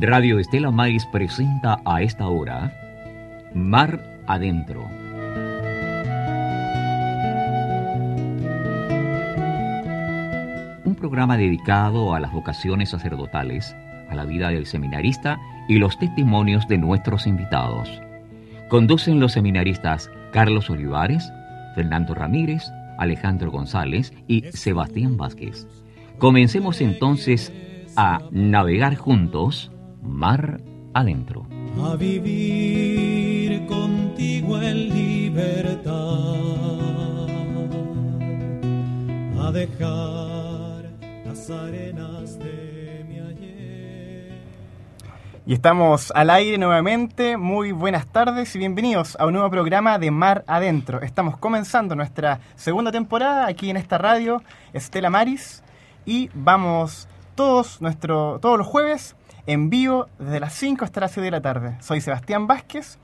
Radio Estela Maris presenta a esta hora Mar Adentro. Un programa dedicado a las vocaciones sacerdotales, a la vida del seminarista y los testimonios de nuestros invitados. Conducen los seminaristas Carlos Olivares, Fernando Ramírez, Alejandro González y Sebastián Vázquez. Comencemos entonces a navegar juntos mar adentro. A vivir contigo en libertad, a dejar las arenas de mi ayer. Y estamos al aire nuevamente. Muy buenas tardes y bienvenidos a un nuevo programa de Mar Adentro. Estamos comenzando nuestra segunda temporada aquí en esta radio, Estela Maris, y vamos todos, nuestro, todos los jueves en vivo desde las 5 hasta las 6 de la tarde. Soy Sebastián Vázquez,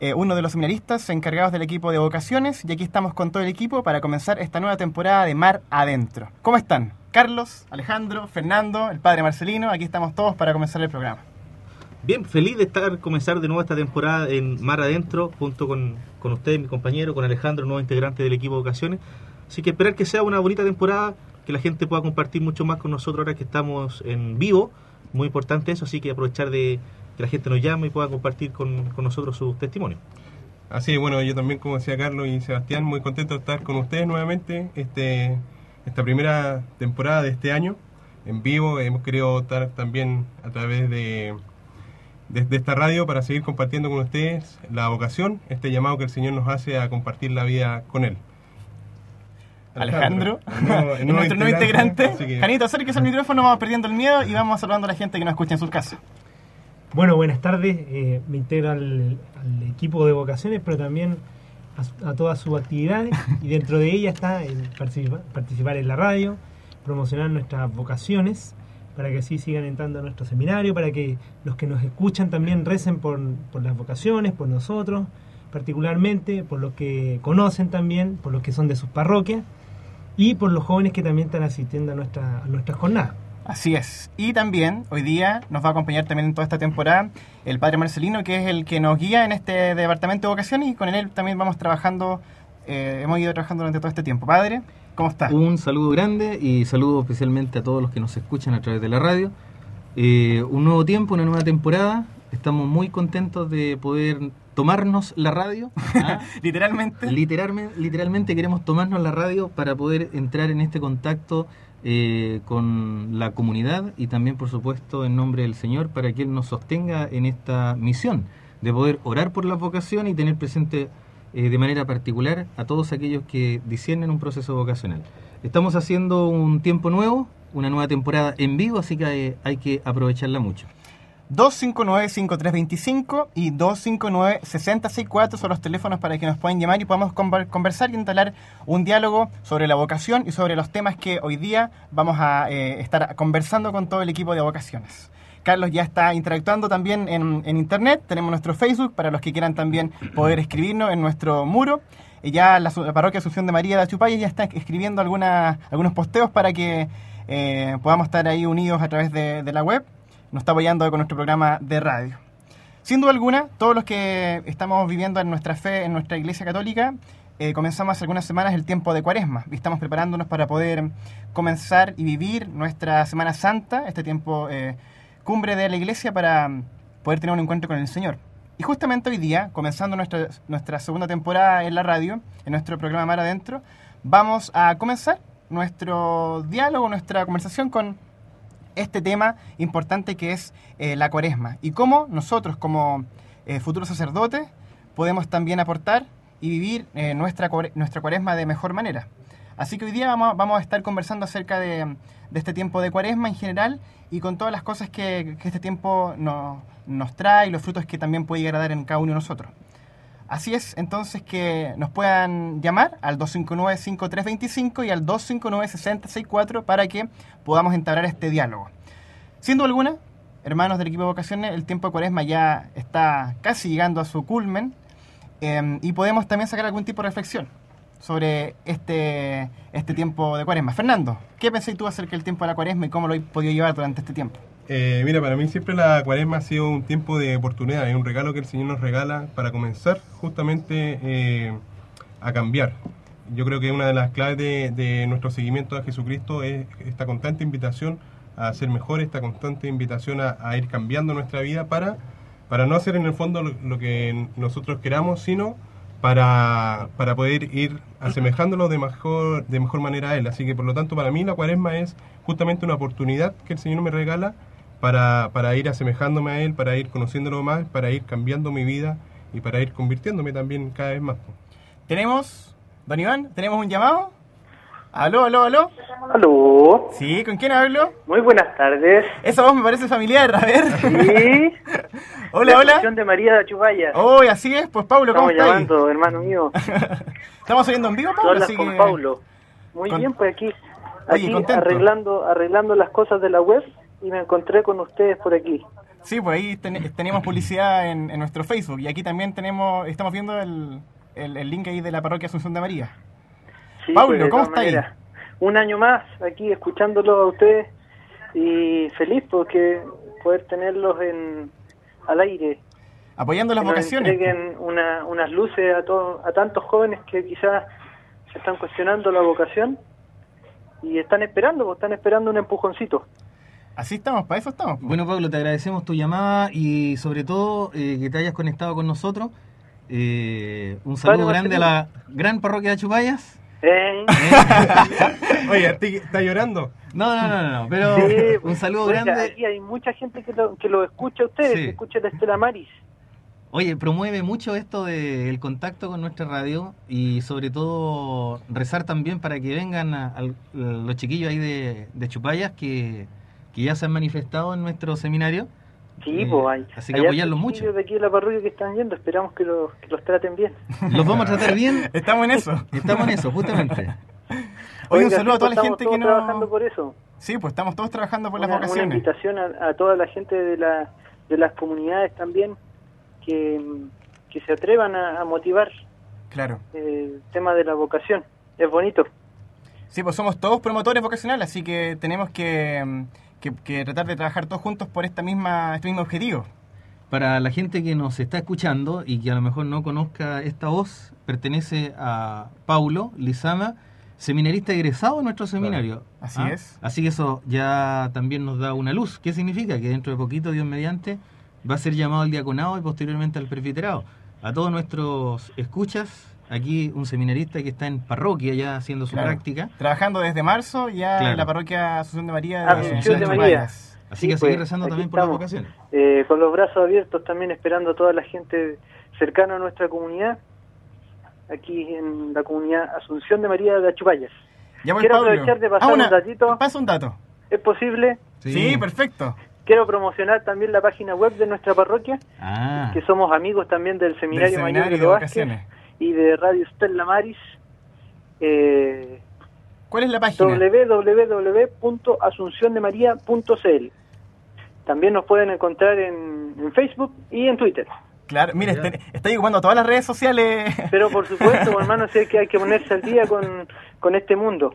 eh, uno de los seminaristas encargados del equipo de vocaciones, y aquí estamos con todo el equipo para comenzar esta nueva temporada de Mar Adentro. ¿Cómo están? Carlos, Alejandro, Fernando, el padre Marcelino, aquí estamos todos para comenzar el programa. Bien, feliz de estar comenzar de nuevo esta temporada en Mar Adentro, junto con, con usted, mi compañero, con Alejandro, nuevo integrante del equipo de vocaciones. Así que esperar que sea una bonita temporada, que la gente pueda compartir mucho más con nosotros ahora que estamos en vivo muy importante eso, así que aprovechar de que la gente nos llame y pueda compartir con, con nosotros sus testimonios. Así, bueno, yo también, como decía Carlos y Sebastián, muy contento de estar con ustedes nuevamente este, esta primera temporada de este año en vivo. Hemos querido estar también a través de, de, de esta radio para seguir compartiendo con ustedes la vocación, este llamado que el Señor nos hace a compartir la vida con Él. Alejandro, nuestro nuevo integrante. que- Janito, acérquese al micrófono, vamos perdiendo el miedo y vamos saludando a la gente que nos escucha en sus casas. Bueno, buenas tardes. Eh, me integro al, al equipo de vocaciones, pero también a, su- a todas sus actividades. Y dentro de ella está el participa- participar en la radio, promocionar nuestras vocaciones, para que así sigan entrando a nuestro seminario, para que los que nos escuchan también recen por, por las vocaciones, por nosotros, particularmente, por los que conocen también, por los que son de sus parroquias y por los jóvenes que también están asistiendo a, nuestra, a nuestras jornadas. Así es. Y también hoy día nos va a acompañar también en toda esta temporada el padre Marcelino, que es el que nos guía en este departamento de vocaciones y con él también vamos trabajando, eh, hemos ido trabajando durante todo este tiempo. Padre, ¿cómo está? Un saludo grande y saludo especialmente a todos los que nos escuchan a través de la radio. Eh, un nuevo tiempo, una nueva temporada. Estamos muy contentos de poder tomarnos la radio. ¿ah? Literalmente. literalmente, literalmente queremos tomarnos la radio para poder entrar en este contacto eh, con la comunidad y también, por supuesto, en nombre del Señor, para que Él nos sostenga en esta misión de poder orar por la vocación y tener presente eh, de manera particular a todos aquellos que disciernen un proceso vocacional. Estamos haciendo un tiempo nuevo, una nueva temporada en vivo, así que hay que aprovecharla mucho. 259-5325 y 259-6064 son los teléfonos para que nos puedan llamar y podamos conver- conversar y instalar un diálogo sobre la vocación y sobre los temas que hoy día vamos a eh, estar conversando con todo el equipo de vocaciones. Carlos ya está interactuando también en, en internet, tenemos nuestro Facebook para los que quieran también poder escribirnos en nuestro muro. Ya la, parroquia Asunción de María de Achupaya ya está escribiendo algunos posteos para que eh, podamos estar ahí unidos a través de la web nos está apoyando con nuestro programa de radio. Sin duda alguna, todos los que estamos viviendo en nuestra fe, en nuestra iglesia católica, eh, comenzamos hace algunas semanas el tiempo de cuaresma y estamos preparándonos para poder comenzar y vivir nuestra Semana Santa, este tiempo eh, cumbre de la iglesia para poder tener un encuentro con el Señor. Y justamente hoy día, comenzando nuestra, nuestra segunda temporada en la radio, en nuestro programa Mar Adentro, vamos a comenzar nuestro diálogo, nuestra conversación con este tema importante que es eh, la cuaresma y cómo nosotros como eh, futuros sacerdotes podemos también aportar y vivir eh, nuestra, nuestra cuaresma de mejor manera. Así que hoy día vamos, vamos a estar conversando acerca de, de este tiempo de cuaresma en general y con todas las cosas que, que este tiempo no- nos trae y los frutos que también puede llegar en cada uno de nosotros. Así es, entonces que nos puedan llamar al 259-5325 y al 259-6064 para que podamos entablar este diálogo. Siendo alguna, hermanos del equipo de vocaciones, el tiempo de cuaresma ya está casi llegando a su culmen eh, y podemos también sacar algún tipo de reflexión sobre este, este tiempo de cuaresma. Fernando, ¿qué pensáis tú acerca del tiempo de la cuaresma y cómo lo he podido llevar durante este tiempo? Eh, mira, para mí siempre la cuaresma ha sido un tiempo de oportunidad, es un regalo que el Señor nos regala para comenzar justamente eh, a cambiar. Yo creo que una de las claves de, de nuestro seguimiento a Jesucristo es esta constante invitación a ser mejor, esta constante invitación a, a ir cambiando nuestra vida para, para no hacer en el fondo lo, lo que nosotros queramos, sino para, para poder ir asemejándolo de mejor, de mejor manera a Él. Así que por lo tanto para mí la cuaresma es justamente una oportunidad que el Señor me regala para, para ir asemejándome a Él, para ir conociéndolo más, para ir cambiando mi vida y para ir convirtiéndome también cada vez más. Tenemos, don Iván, tenemos un llamado. Aló, aló, aló. Aló, Sí, ¿con quién hablo? muy buenas tardes. Esa voz me parece familiar, a ver. Sí, hola, la hola. De María de Achubaya. Oh, así es, pues Pablo, ¿cómo Estamos estás? llamando, hermano mío. Estamos saliendo en vivo, Pablo, así con que... Paulo. Muy Con- bien, pues aquí, Oye, aquí contento. arreglando, arreglando las cosas de la web y me encontré con ustedes por aquí. Sí, pues ahí ten- tenemos publicidad en, en nuestro Facebook y aquí también tenemos, estamos viendo el, el- el link ahí de la parroquia Asunción de María. Sí, Paulo, pues, ¿cómo está ahí? Un año más aquí escuchándolo a ustedes y feliz porque poder tenerlos en al aire. Apoyando las que nos vocaciones. pues. entreguen una- unas luces a, todos a tantos jóvenes que quizás se están cuestionando la vocación y están esperando, pues, están esperando un empujoncito. Así estamos, para eso estamos. Bueno, Pablo, te agradecemos tu llamada y sobre todo eh, que te hayas conectado con nosotros. Eh, un saludo Padre grande a la gran parroquia de Chupayas. ¿Eh? Oye, ¿está- ¿está llorando? No, no, no, no, pero Sí, un saludo oiga, grande. Aquí hay mucha gente que lo, que lo escucha a ustedes, Sí. que escucha la Estela Maris. Oye, promueve mucho esto del contacto con nuestra radio y sobre todo rezar también para que vengan a- los chiquillos ahí de, de Chupayas que, que ya se han manifestado en nuestro seminario. Sí, Eh, pues hay. así que apoyarlos mucho. de aquí de la parroquia que están yendo, esperamos que los, que los traten bien. Los vamos a tratar bien. Estamos en eso. Estamos en eso, justamente. Oye, un saludo a toda la gente que todos trabajando no... por eso. Sí, pues estamos todos trabajando por las una, una vocaciones. invitación a, a toda la gente de, la, de las comunidades también que, que se atrevan a, a motivar Claro. el tema de la vocación. Es bonito. Sí, pues somos todos promotores vocacionales, así que tenemos que, mm, que- que tratar de trabajar todos juntos por esta misma, este mismo objetivo. Para la gente que nos está escuchando y que a lo mejor no conozca esta voz, pertenece a Paulo Lizama, seminarista egresado de nuestro seminario. Así ¿Ah? es. Así que eso ya también nos da una luz. ¿Qué significa? Que dentro de poquito, Dios mediante, va a ser llamado al diaconado y posteriormente al presbiterado. A todos nuestros escuchas, aquí un seminarista que está en parroquia ya haciendo su Claro. práctica. Trabajando desde marzo ya Claro. en la parroquia Asunción de María de Asunción de de María. Así Sí, que seguir pues, rezando también por las vocaciones. Eh, con los brazos abiertos también esperando a toda la gente cercana a nuestra comunidad, aquí en la comunidad Asunción de María de Achupayas. Ya voy, Quiero Pablo. aprovechar de pasar Ah, una- un datito. Pasa un dato. ¿Es posible? Sí, perfecto. Quiero promocionar también la página web de nuestra parroquia, Ah, que somos amigos también del Seminario, Del Mayor de de Vázquez vocaciones. Y de Radio Stella Maris. Eh, ¿Cuál es la página? www.asuncióndemaría.cl También nos pueden encontrar en, en Facebook y en Twitter. Claro, mire, este- estoy ocupando todas las redes sociales. Pero por supuesto, hermano, sé que hay que ponerse al día con, con este mundo.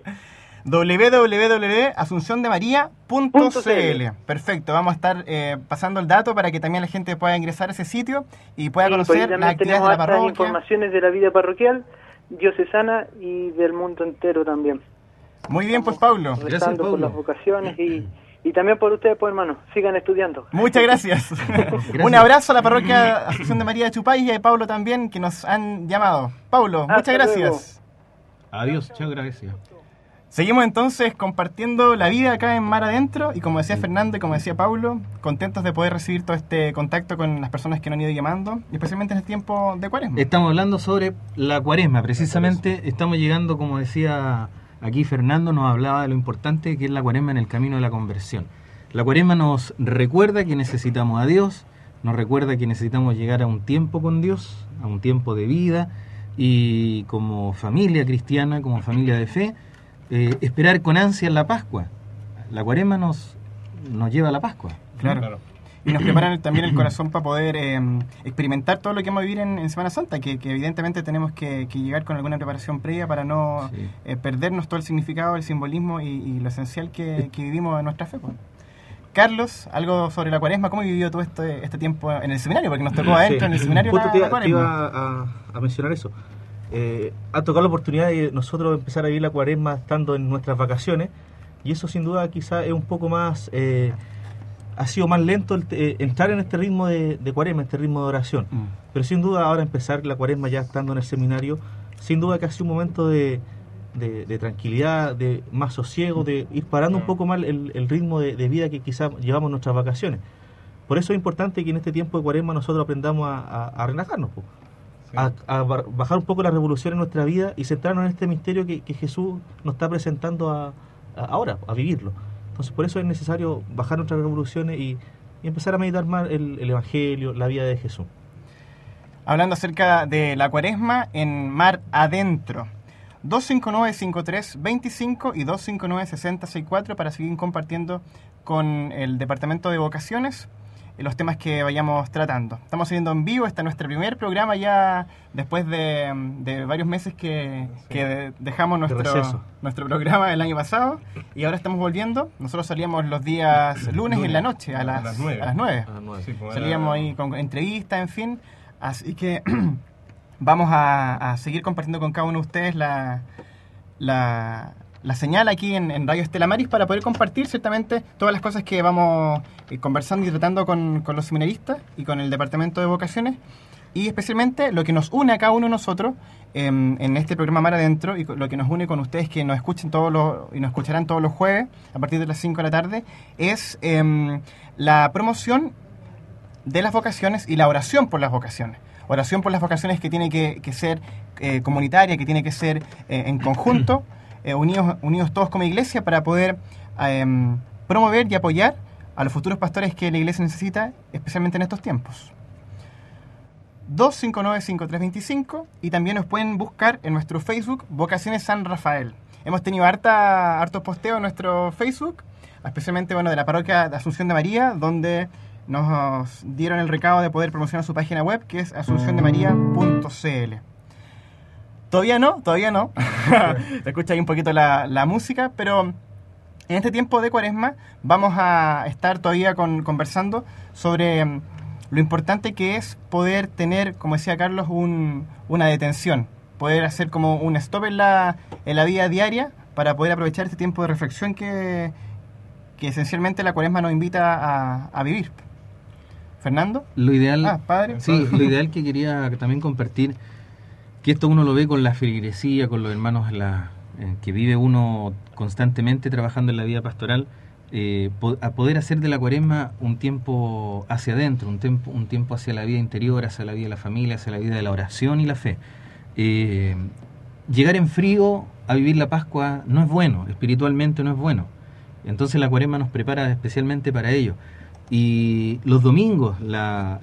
www.asuncióndemaría.cl Perfecto, vamos a estar eh, pasando el dato para que también la gente pueda ingresar a ese sitio y pueda ahí conocer las actividades de la parroquia. informaciones de la vida parroquial, diocesana y del mundo entero también. Muy bien, pues Pablo. Rezando por las vocaciones y, y también por ustedes, pues hermano, sigan estudiando. Muchas gracias. Un abrazo a la parroquia Asunción de María de Chupay y a Pablo también que nos han llamado. Pablo, Hasta muchas gracias. adiós, chao, gracias. Seguimos entonces compartiendo la vida acá en Mar Adentro y como decía Fernando y como decía Paulo, contentos de poder recibir todo este contacto con las personas que nos han ido llamando, y especialmente en este tiempo de cuaresma. Estamos hablando sobre la cuaresma, precisamente estamos llegando, como decía aquí Fernando, nos hablaba de lo importante que es la cuaresma en el camino de la conversión. La cuaresma nos recuerda que necesitamos a Dios, nos recuerda que necesitamos llegar a un tiempo con Dios, a un tiempo de vida, y como familia cristiana, como familia de fe, eh, esperar con ansia la Pascua. La cuaresma nos, nos lleva a la Pascua. Claro. Y nos preparan también el corazón para poder eh, experimentar todo lo que vamos a vivir en, Semana Santa, que, evidentemente tenemos que, llegar con alguna preparación previa para no eh, perdernos todo el significado, el simbolismo y, lo esencial que, vivimos en nuestra fe. Pues. Carlos, algo sobre la cuaresma, ¿cómo vivió todo este, este tiempo en el seminario? Porque nos tocó adentro en el seminario. la, iba a, a mencionar eso eh, ha tocado la oportunidad de nosotros empezar a vivir la cuaresma estando en nuestras vacaciones y eso sin duda quizá es un poco más, eh, ha sido más lento eh, entrar en este ritmo de, cuaresma, este ritmo de oración. Mm. Pero sin duda ahora empezar la cuaresma ya estando en el seminario, sin duda que ha sido un momento de, tranquilidad, de más sosiego, de ir parando un mm. poco más el, ritmo de, vida que quizá llevamos en nuestras vacaciones. Por eso es importante que en este tiempo de cuaresma nosotros aprendamos a, relajarnos a, bajar un poco la revolución en nuestra vida y centrarnos en este misterio que, Jesús nos está presentando ahora, a vivirlo. Entonces, por eso es necesario bajar nuestras revoluciones y, empezar a meditar más el, Evangelio, la vida de Jesús. Hablando acerca de la cuaresma en Mar Adentro. 259-5325 y 259-6064 para seguir compartiendo con el Departamento de Vocaciones los temas que vayamos tratando. Estamos siguiendo en vivo, este es nuestro primer programa ya después de, varios meses que, dejamos nuestro, nuestro programa el año pasado y ahora estamos volviendo. Nosotros salíamos los días lunes, en la noche, a las, a las 9. A las 9. Pues, salíamos ahí con entrevistas, en fin. Así que vamos a, seguir compartiendo con cada uno de ustedes la, la, la señal aquí en, Radio Estela Maris para poder compartir ciertamente todas las cosas que vamos eh, conversando y tratando con, los seminaristas y con el Departamento de Vocaciones y especialmente lo que nos une a cada uno de nosotros em, en este programa Mar Adentro y lo que nos une con ustedes que nos escuchen todos los y nos escucharán todos los jueves a partir de las 5 de la tarde es em, la promoción de las vocaciones y la oración por las vocaciones. Oración por las vocaciones que tiene que, ser eh, comunitaria, que tiene que ser eh, en conjunto. Eh, unidos, unidos todos como iglesia para poder em, promover y apoyar a los futuros pastores que la iglesia necesita, especialmente en estos tiempos. 259-5325 y también nos pueden buscar en nuestro Facebook Vocaciones San Rafael. Hemos tenido harta, hartos posteos en nuestro Facebook, especialmente bueno, de la parroquia de Asunción de María, donde nos dieron el recado de poder promocionar su página web, que es asuncióndemaría.cl. Todavía no, todavía no. Se escucha ahí un poquito la, música, pero en este tiempo de cuaresma vamos a estar todavía conversando sobre mm, lo importante que es poder tener, como decía Carlos, una detención, poder hacer como un stop en la, en la vida diaria para poder aprovechar este tiempo de reflexión que, esencialmente la cuaresma nos invita a, vivir. Fernando. Lo ideal, ah, padre. Sí, lo ideal que quería también compartir que esto uno lo ve con la feligresía, con los hermanos la, que vive uno constantemente trabajando en la vida pastoral, eh, a poder hacer de la cuaresma un tiempo hacia adentro, un tiempo, un tiempo hacia la vida interior, hacia la vida de la familia, hacia la vida de la oración y la fe. Eh, llegar en frío a vivir la Pascua no es bueno, espiritualmente no es bueno. Entonces la cuaresma nos prepara especialmente para ello. Y los domingos, la,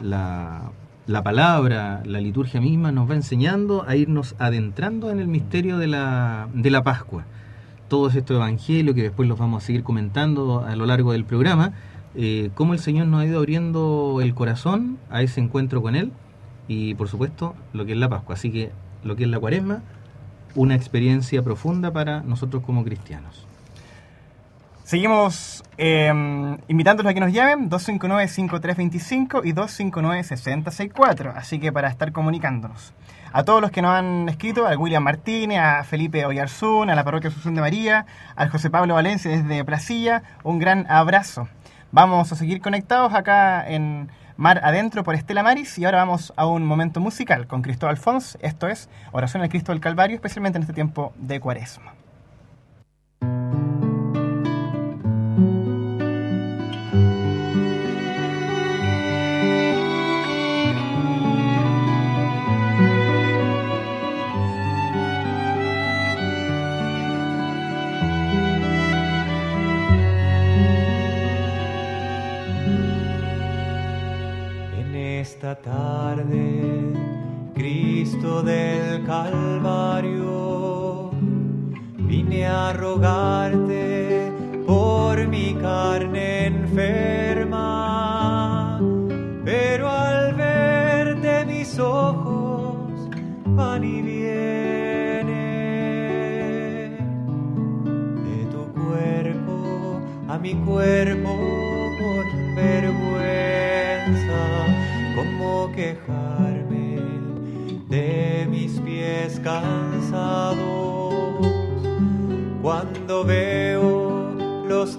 la palabra, la liturgia misma nos va enseñando a irnos adentrando en el misterio de la, de la Pascua. Todos estos evangelios que después los vamos a seguir comentando a lo largo del programa, eh, cómo el Señor nos ha ido abriendo el corazón a ese encuentro con Él y por supuesto lo que es la Pascua. Así que lo que es la cuaresma, una experiencia profunda para nosotros como cristianos. Seguimos eh, invitándolos a que nos llamen 259-5325 y 259-6064. Así que para estar comunicándonos. A todos los que nos han escrito, a William Martínez, a Felipe Oyarzún, a la parroquia Asunción de María, al José Pablo Valencia desde Placilla, un gran abrazo. Vamos a seguir conectados acá en Mar Adentro por Estela Maris y ahora vamos a un momento musical con Cristóbal Fons. Esto es Oración al Cristo del Calvario, especialmente en este tiempo de Cuaresma. Calvario, vine a rogarte por mi carne enferma, pero al verte mis ojos van y vienen. De tu cuerpo a mi cuerpo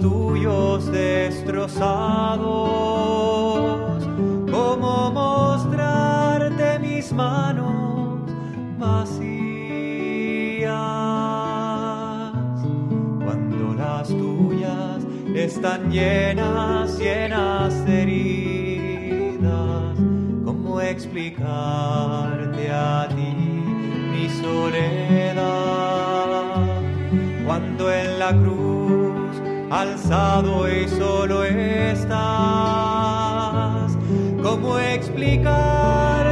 tuyos destrozados, como mostrarte mis manos vacías cuando las tuyas están llenas, llenas de heridas. ¿Cómo explicarte a ti mi soledad? Cuando en la cruz alzado y solo estás, ¿cómo explicarte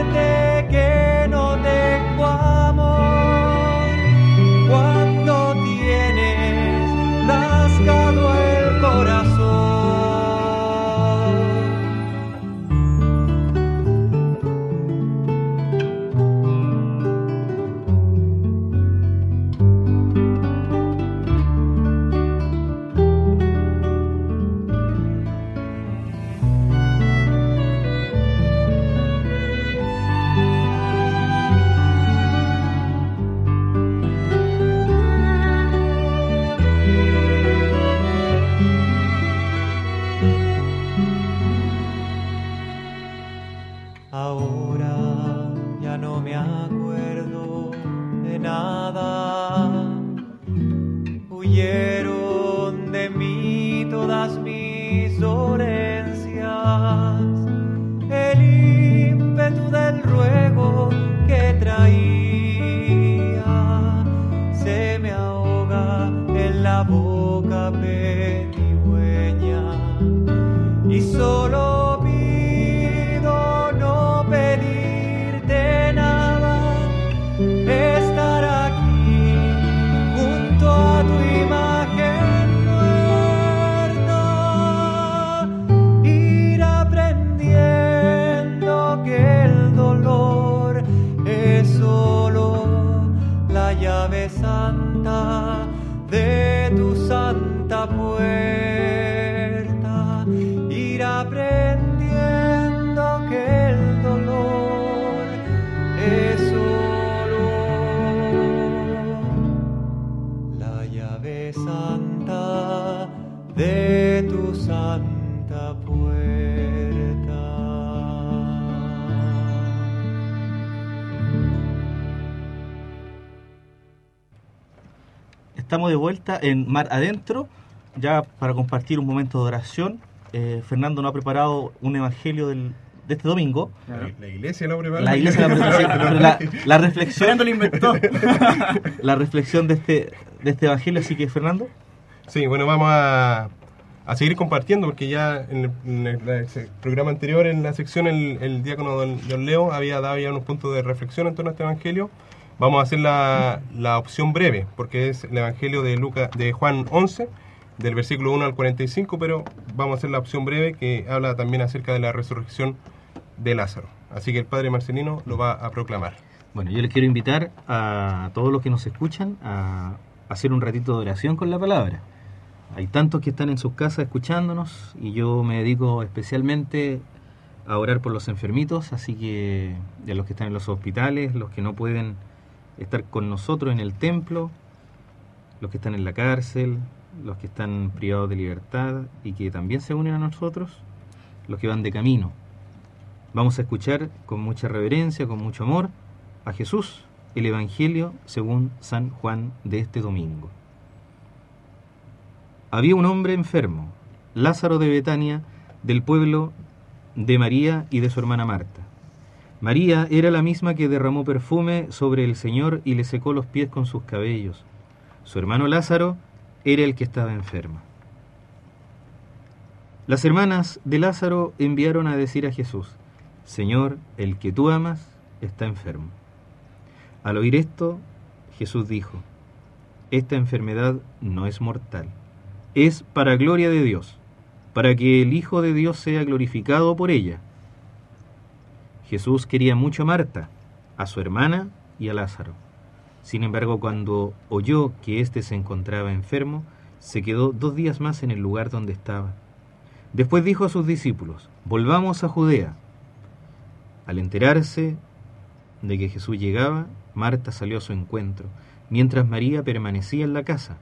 Estamos de vuelta en Mar Adentro, ya para compartir un momento de oración. Eh, Fernando nos ha preparado un evangelio del, de este domingo. La, la iglesia lo prepara. La iglesia sí, pero la, la reflexión, Fernando lo inventó. la reflexión de este, de este evangelio. Así que, Fernando, Sí, bueno, vamos a, a seguir compartiendo porque ya en el, en el programa anterior, en la sección, el, el diácono don, don Leo había dado ya unos puntos de reflexión en torno a este evangelio. Vamos a hacer la, la opción breve, porque es el evangelio de, Lucas, de Juan 11, del versículo 1 al 45, pero vamos a hacer la opción breve que habla también acerca de la resurrección de Lázaro. Así que el padre Marcelino lo va a proclamar. Bueno, yo les quiero invitar a todos los que nos escuchan a hacer un ratito de oración con la palabra. Hay tantos que están en sus casas escuchándonos y yo me dedico especialmente a orar por los enfermitos, así que de los que están en los hospitales, los que no pueden estar con nosotros en el templo, los que están en la cárcel, los que están privados de libertad y que también se unen a nosotros, los que van de camino. Vamos a escuchar con mucha reverencia, con mucho amor, a Jesús, el Evangelio según San Juan de este domingo. Había un hombre enfermo, Lázaro de Betania, del pueblo de María y de su hermana Marta. María era la misma que derramó perfume sobre el Señor y le secó los pies con sus cabellos. Su hermano Lázaro era el que estaba enfermo. Las hermanas de Lázaro enviaron a decir a Jesús, Señor, el que tú amas está enfermo. Al oír esto, Jesús dijo, esta enfermedad no es mortal, es para gloria de Dios, para que el Hijo de Dios sea glorificado por ella. Jesús quería mucho a Marta, a su hermana y a Lázaro. Sin embargo, cuando oyó que éste se encontraba enfermo, se quedó dos días más en el lugar donde estaba. Después dijo a sus discípulos, volvamos a Judea. Al enterarse de que Jesús llegaba, Marta salió a su encuentro, mientras María permanecía en la casa.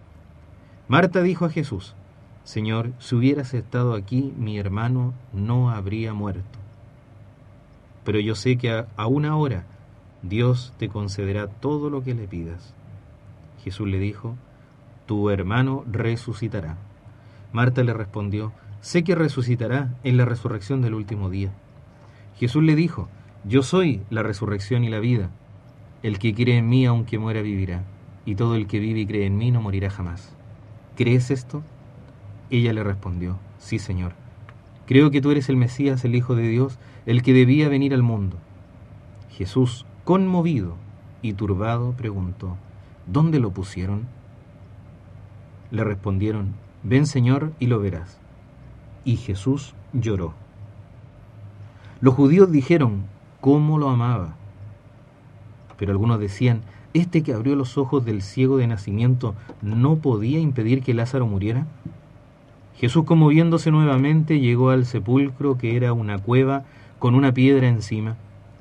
Marta dijo a Jesús, Señor, si hubieras estado aquí, mi hermano no habría muerto. Pero yo sé que a, a una hora Dios te concederá todo lo que le pidas. Jesús le dijo, tu hermano resucitará. Marta le respondió, sé que resucitará en la resurrección del último día. Jesús le dijo, yo soy la resurrección y la vida. El que cree en mí, aunque muera, vivirá, y todo el que vive y cree en mí no morirá jamás. ¿Crees esto? Ella le respondió, sí, Señor. Creo que tú eres el Mesías, el Hijo de Dios, el que debía venir al mundo. Jesús, conmovido y turbado, preguntó, ¿dónde lo pusieron? Le respondieron, ven Señor y lo verás. Y Jesús lloró. Los judíos dijeron, ¿cómo lo amaba? Pero algunos decían, ¿este que abrió los ojos del ciego de nacimiento no podía impedir que Lázaro muriera? Jesús, conmoviéndose nuevamente, llegó al sepulcro que era una cueva con una piedra encima,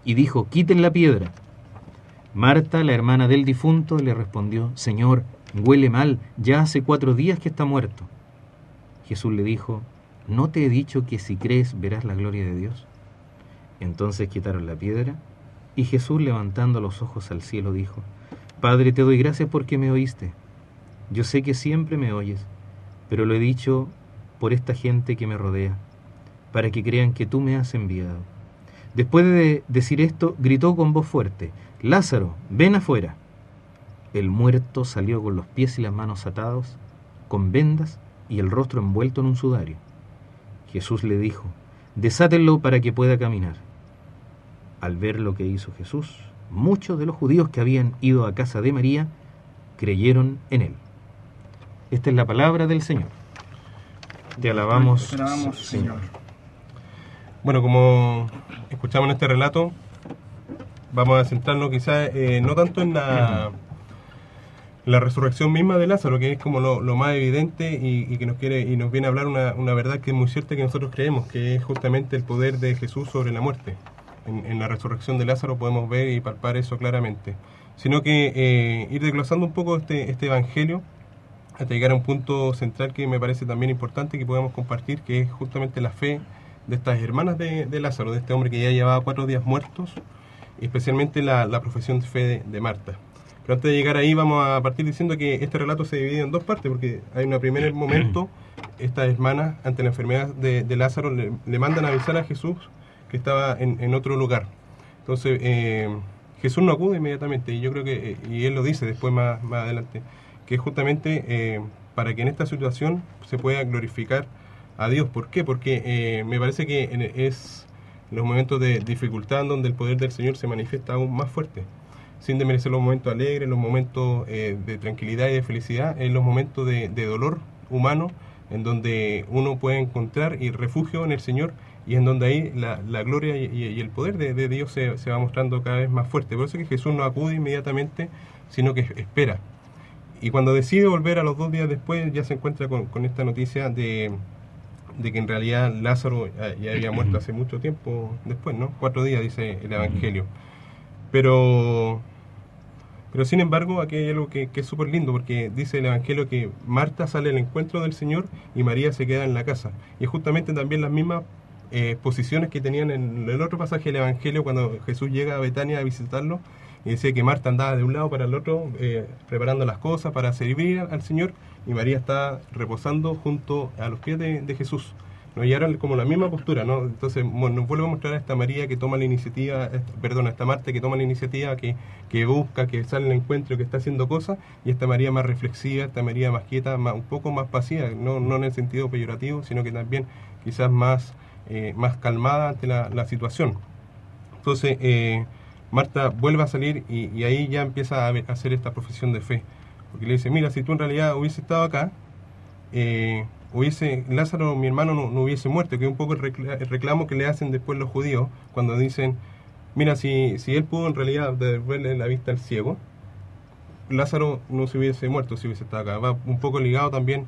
y dijo, quiten la piedra. Marta, la hermana del difunto, le respondió, Señor, huele mal, ya hace cuatro días que está muerto. Jesús le dijo, ¿no te he dicho que si crees verás la gloria de Dios? Entonces quitaron la piedra, y Jesús levantando los ojos al cielo dijo, Padre, te doy gracias porque me oíste. Yo sé que siempre me oyes, pero lo he dicho por esta gente que me rodea, para que crean que tú me has enviado. Después de decir esto, gritó con voz fuerte, Lázaro, ven afuera. El muerto salió con los pies y las manos atados, con vendas y el rostro envuelto en un sudario. Jesús le dijo, desátenlo para que pueda caminar. Al ver lo que hizo Jesús, muchos de los judíos que habían ido a casa de María creyeron en él. Esta es la palabra del Señor. Te alabamos, Te alabamos, Señor. Bueno, como escuchamos en este relato, vamos a centrarnos quizás eh, no tanto en la, la resurrección misma de Lázaro, que es como lo, más evidente y, que nos quiere y nos viene a hablar una, una verdad que es muy cierta que nosotros creemos, que es justamente el poder de Jesús sobre la muerte. En, en la resurrección de Lázaro podemos ver y palpar eso claramente. Sino que eh, ir desglosando un poco este, este evangelio hasta llegar a un punto central que me parece también importante que podamos compartir, que es justamente la fe de estas hermanas de, de Lázaro, de este hombre que ya llevaba cuatro días muertos, y especialmente la, la profesión de fe de, de Marta. Pero antes de llegar ahí vamos a partir diciendo que este relato se divide en dos partes, porque hay un primer momento, estas hermanas ante la enfermedad de, de Lázaro le, le, mandan a avisar a Jesús que estaba en, en otro lugar. Entonces eh, Jesús no acude inmediatamente, y yo creo que, eh, y él lo dice después más, más adelante, que es justamente eh, para que en esta situación se pueda glorificar a Dios. ¿Por qué? Porque eh, me parece que en, es los momentos de dificultad donde el poder del Señor se manifiesta aún más fuerte. Sin desmerecer los momentos alegres, los momentos eh, de tranquilidad y de felicidad, en los momentos de, dolor humano, en donde uno puede encontrar y refugio en el Señor y en donde ahí la, gloria y, el poder de, Dios se, va mostrando cada vez más fuerte. Por eso es que Jesús no acude inmediatamente, sino que espera. Y cuando decide volver a los dos días después, ya se encuentra con esta noticia de, de que en realidad Lázaro ya había muerto hace mucho tiempo después, ¿no? Cuatro días, dice el Evangelio. Pero, pero sin embargo, aquí hay algo que, que es súper lindo, porque dice el Evangelio que Marta sale al encuentro del Señor y María se queda en la casa. Y es justamente también las mismas eh, posiciones que tenían en el otro pasaje del Evangelio cuando Jesús llega a Betania a visitarlo y decía que Marta andaba de un lado para el otro eh, preparando las cosas para servir al Señor y María está reposando junto a los pies de, Jesús. ¿no? Y ahora como la misma postura, ¿no? Entonces bueno, nos vuelve a mostrar a esta María que toma la iniciativa, perdón, a esta Marta que toma la iniciativa, que, que busca, que sale al encuentro, que está haciendo cosas, y esta María más reflexiva, esta María más quieta, más, un poco más pasiva, no, no en el sentido peyorativo, sino que también quizás más, eh, más calmada ante la, situación. Entonces, eh, Marta vuelve a salir y, ahí ya empieza a hacer esta profesión de fe. Porque le dice, mira, si tú en realidad hubiese estado acá, eh, hubiese Lázaro, mi hermano, no, no hubiese muerto, que es un poco el, recla- el reclamo que le hacen después los judíos cuando dicen, mira, si, si él pudo en realidad devolverle la vista al ciego, Lázaro no se hubiese muerto si hubiese estado acá. Va un poco ligado también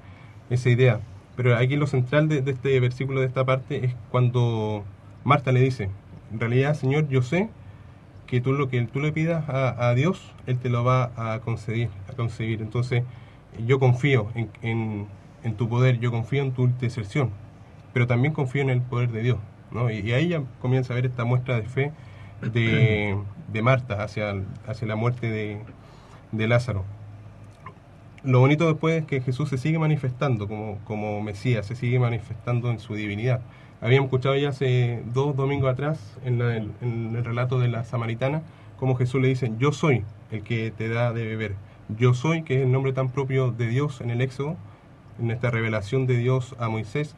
esa idea. Pero aquí lo central de, de este versículo, de esta parte, es cuando Marta le dice, en realidad, Señor, yo sé que tú lo que tú le pidas a, a Dios, Él te lo va a conceder. A concebir. Entonces, yo confío en, en- en tu poder, yo confío en tu intercesión, pero también confío en el poder de Dios. ¿no? Y, y ahí ya comienza a ver esta muestra de fe de, de Marta hacia, hacia la muerte de, de Lázaro. Lo bonito después es que Jesús se sigue manifestando como, como Mesías, se sigue manifestando en su divinidad. Habíamos escuchado ya hace dos domingos atrás en, el relato de la samaritana, como Jesús le dice, yo soy el que te da de beber. Yo soy, que es el nombre tan propio de Dios en el Éxodo, en esta revelación de Dios a Moisés,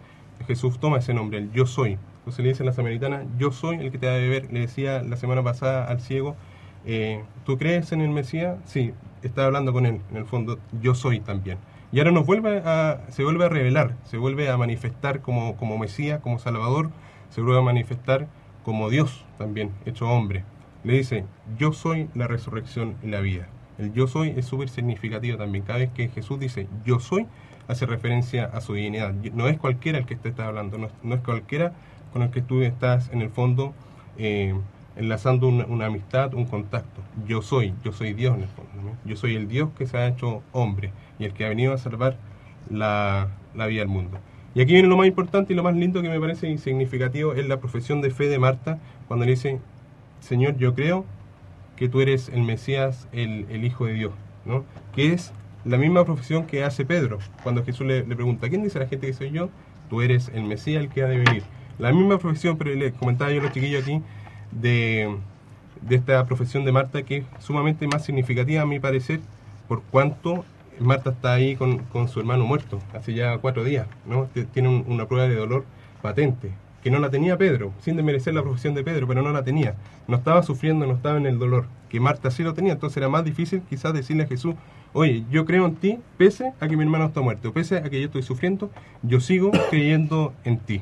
Jesús toma ese nombre, el yo soy. Entonces le dice a la samaritana, yo soy el que te da de beber. Le decía la semana pasada al ciego, eh, ¿tú crees en el Mesías? Sí, estaba hablando con él, en el fondo, yo soy también. Y ahora nos vuelve a, se vuelve a revelar, se vuelve a manifestar como, como Mesías, como Salvador, se vuelve a manifestar como Dios también, hecho hombre. Le dice, yo soy la resurrección y la vida. El yo soy es súper significativo también. Cada vez que Jesús dice yo soy, hace referencia a su divinidad. No es cualquiera el que te está hablando, no es, no es cualquiera con el que tú estás en el fondo eh, enlazando una, amistad, un contacto. Yo soy, yo soy Dios el. Yo soy el Dios que se ha hecho hombre y el que ha venido a salvar la, la vida del mundo. Y aquí viene lo más importante y lo más lindo que me parece significativo es la profesión de fe de Marta cuando le dice, Señor, yo creo que tú eres el Mesías, el, el Hijo de Dios, ¿no? Que es la misma profesión que hace Pedro cuando Jesús le, le pregunta, ¿quién dice la gente que soy yo? Tú eres el Mesías, el que ha de venir. La misma profesión, pero le comentaba yo a los chiquillos aquí, de, de esta profesión de Marta que es sumamente más significativa a mi parecer, por cuanto Marta está ahí con, con su hermano muerto, hace ya cuatro días, ¿no? Tiene un- una prueba de dolor patente, que no la tenía Pedro, sin desmerecer la profesión de Pedro, pero no la tenía. No estaba sufriendo, no estaba en el dolor, que Marta sí lo tenía, entonces era más difícil quizás decirle a Jesús, oye, yo creo en ti, pese a que mi hermano está muerto, pese a que yo estoy sufriendo, yo sigo creyendo en ti.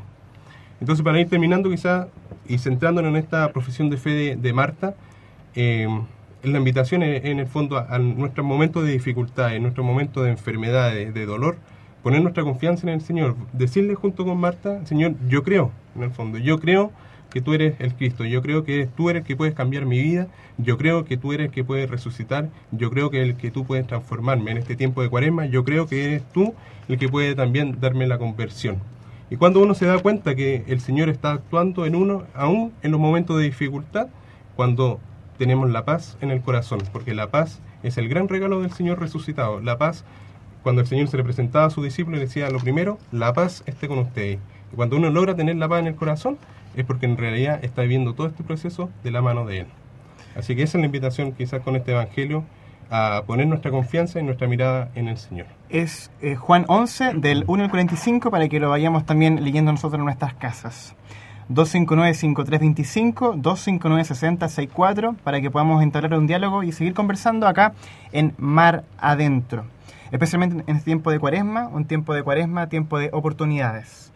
Entonces, para ir terminando quizás y centrándonos en esta profesión de fe de, Marta, eh, la invitación es, en el fondo a, a nuestros momentos de dificultad, en nuestros momentos de enfermedad, de, de dolor, poner nuestra confianza en el Señor, decirle junto con Marta, Señor, yo creo, en el fondo, yo creo que tú eres el Cristo, yo creo que tú eres el que puedes cambiar mi vida, yo creo que tú eres el que puedes resucitar, yo creo que el que tú puedes transformarme en este tiempo de cuaresma, yo creo que eres tú el que puede también darme la conversión. Y cuando uno se da cuenta que el Señor está actuando en uno, aún en los momentos de dificultad, cuando tenemos la paz en el corazón, porque la paz es el gran regalo del Señor resucitado. La paz, cuando el Señor se le presentaba a sus discípulos, decía lo primero, la paz esté con ustedes. Y cuando uno logra tener la paz en el corazón, es porque en realidad está viviendo todo este proceso de la mano de Él. Así que esa es la invitación quizás con este Evangelio, a poner nuestra confianza y nuestra mirada en el Señor. Es eh, Juan 11, del 1 al 45, para que lo vayamos también leyendo nosotros en nuestras casas. 259-5325, 259-6064, para que podamos entablar un diálogo y seguir conversando acá en Mar Adentro. Especialmente en este tiempo de cuaresma, un tiempo de cuaresma, tiempo de oportunidades.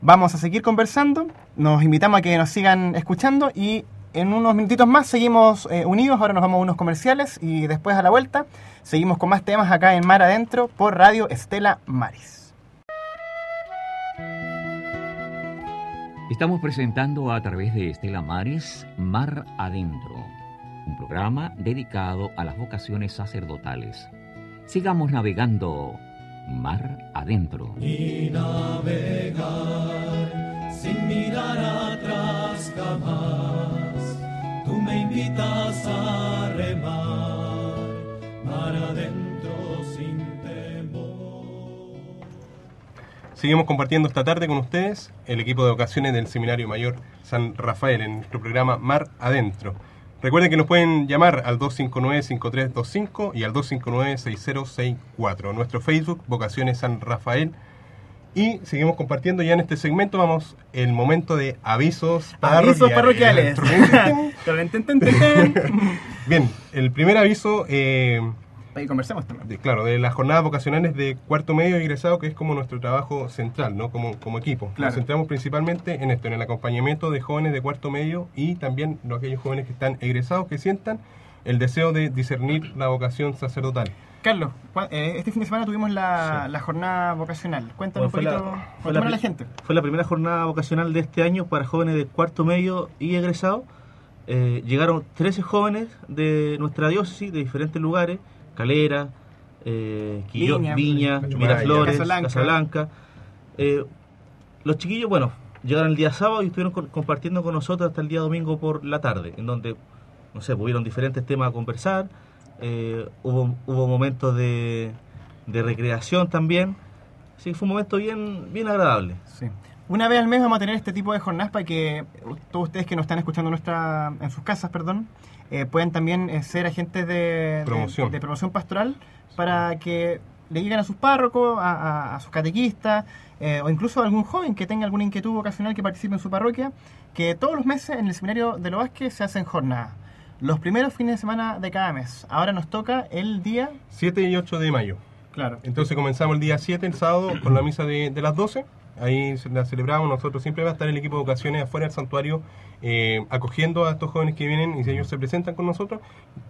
Vamos a seguir conversando, nos invitamos a que nos sigan escuchando y en unos minutitos más seguimos eh, unidos, ahora nos vamos a unos comerciales y después a la vuelta seguimos con más temas acá en Mar Adentro por Radio Estela Maris. Estamos presentando a través de Estela Maris Mar Adentro, un programa dedicado a las vocaciones sacerdotales. Sigamos navegando Mar Adentro. y navegar sin mirar atrás jamás. Me invitas a remar, mar adentro sin temor. Seguimos compartiendo esta tarde con ustedes el equipo de vocaciones del Seminario Mayor San Rafael en nuestro programa Mar Adentro. Recuerden que nos pueden llamar al 259-5325 y al 259-6064. Nuestro Facebook, Vocaciones San Rafael. Y seguimos compartiendo ya en este segmento. Vamos, el momento de avisos Avisos parroquiales. Ten, ten. Bien, el primer aviso, eh, Ahí conversemos también. de, claro, de las jornadas vocacionales de cuarto medio y egresado, que es como nuestro trabajo central, ¿no? Como, como equipo. Claro. Nos centramos principalmente en esto, en el acompañamiento de jóvenes de cuarto medio y también los aquellos jóvenes que están egresados, que sientan el deseo de discernir la vocación sacerdotal. Carlos, eh, este fin de semana tuvimos la, la jornada vocacional. Cuéntanos Bueno, fue un poquito, la- fue a la gente. Fue la primera jornada vocacional de este año para jóvenes de cuarto medio y egresados. Eh, llegaron 13 jóvenes de nuestra diócesis, de diferentes lugares, Calera, eh, Quillo- Viña, Miraflores, Casablanca. Casablanca. Eh, los chiquillos, bueno, llegaron el día sábado y estuvieron con- compartiendo con nosotros hasta el día domingo por la tarde, en donde, no sé, hubieron diferentes temas a conversar, eh, hubo, hubo momentos de, de recreación también. Sí, fue un momento bien, bien agradable. Sí. Una vez al mes vamos a tener este tipo de jornadas para que todos ustedes que nos están escuchando en nuestra, en sus casas, perdón, eh, puedan también eh, ser agentes de de- Promoción. de, promoción pastoral para que le lleguen a sus párrocos, a, a- a sus catequistas, eh, o incluso a algún joven que tenga alguna inquietud vocacional que participe en su parroquia, que todos los meses en el seminario de Lo Vázquez se hacen jornadas. Los primeros fines de semana de cada mes. Ahora nos toca el día... 7 y 8 de mayo. Claro. Entonces comenzamos el día 7, el sábado, con la misa de, de las 12. Ahí la celebramos nosotros. Siempre va a estar el equipo de vocaciones afuera del santuario eh, acogiendo a estos jóvenes que vienen y si ellos se presentan con nosotros.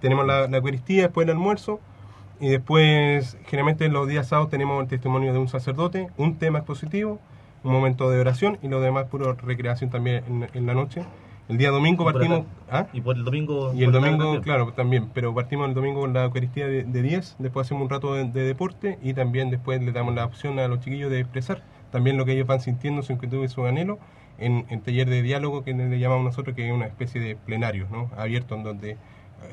Tenemos la, la Eucaristía, después el almuerzo. Y después, generalmente los días sábados tenemos el testimonio de un sacerdote, un tema expositivo, un momento de oración y lo demás puro recreación también en, en la noche. El día domingo partimos... ¿Ah? Y por el domingo. Y el domingo, también. claro, también, pero partimos el domingo con la Eucaristía de, de 10, después hacemos un rato de, de deporte y también después le damos la opción a los chiquillos de expresar también lo que ellos van sintiendo, su inquietud y su anhelo en el taller de diálogo que le llamamos nosotros, que es una especie de plenario, ¿no? Abierto en donde